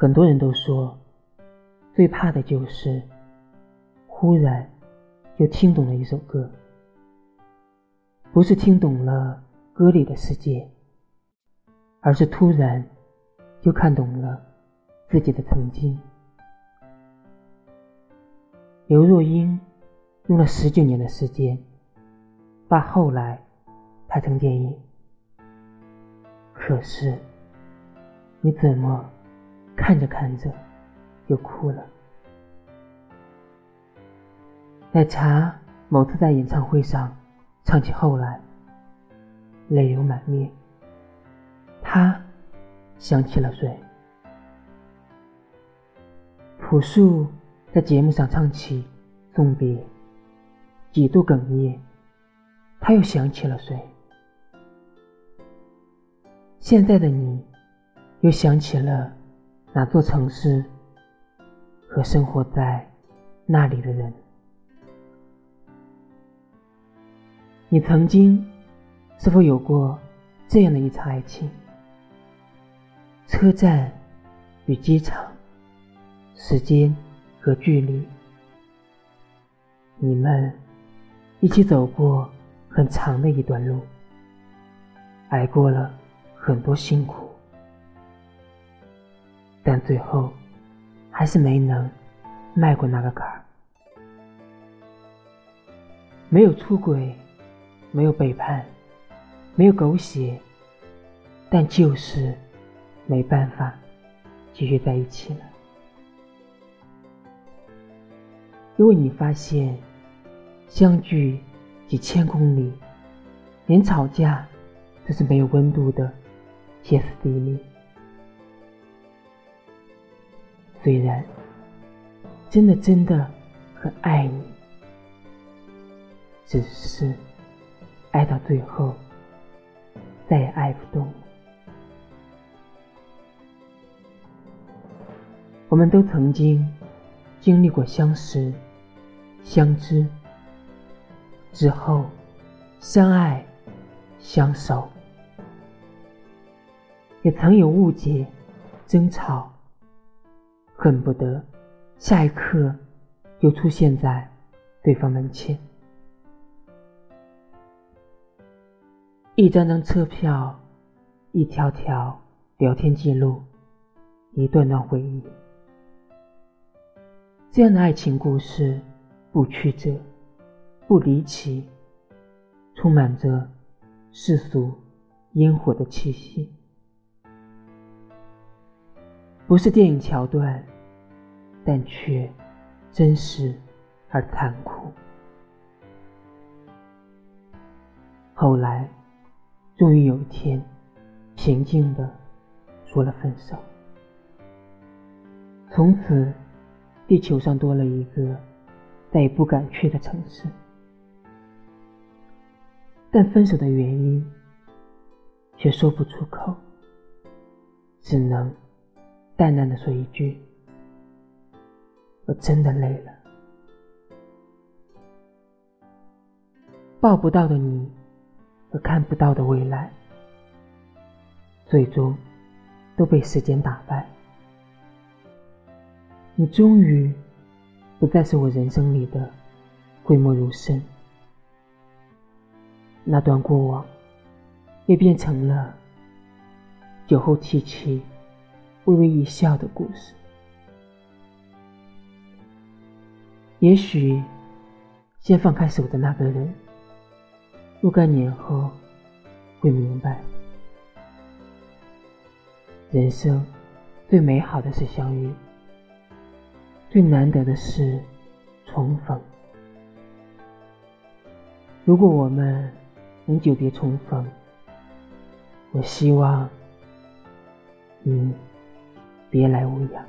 很多人都说，最怕的就是忽然就听懂了一首歌，不是听懂了歌里的世界，而是突然就看懂了自己的曾经。刘若英用了十九年的时间，把后来拍成电影，可是你怎么？看着看着，就哭了。奶茶某次在演唱会上唱起《后来》，泪流满面。他想起了谁？朴树在节目上唱起《送别》，几度哽咽。他又想起了谁？现在的你，又想起了？哪座城市和生活在那里的人？你曾经是否有过这样的一场爱情？车站与机场，时间和距离，你们一起走过很长的一段路，挨过了很多辛苦。但最后，还是没能迈过那个坎儿。没有出轨，没有背叛，没有狗血，但就是没办法继续在一起了。因为你发现，相距几千公里，连吵架都是没有温度的歇斯底里。虽然真的真的很爱你，只是爱到最后再也爱不动了。我们都曾经经历过相识、相知之后，相爱、相守，也曾有误解、争吵。恨不得下一刻就出现在对方门前。一张张车票，一条条聊天记录，一段段回忆。这样的爱情故事，不曲折，不离奇，充满着世俗烟火的气息。不是电影桥段，但却真实而残酷。后来，终于有一天，平静的说了分手。从此，地球上多了一个再也不敢去的城市。但分手的原因却说不出口，只能。淡淡的说一句：“我真的累了。”抱不到的你和看不到的未来，最终都被时间打败。你终于不再是我人生里的讳莫如深，那段过往也变成了酒后提起。微微一笑的故事，也许先放开手的那个人，若干年后会明白，人生最美好的是相遇，最难得的是重逢。如果我们能久别重逢，我希望你。别来无恙。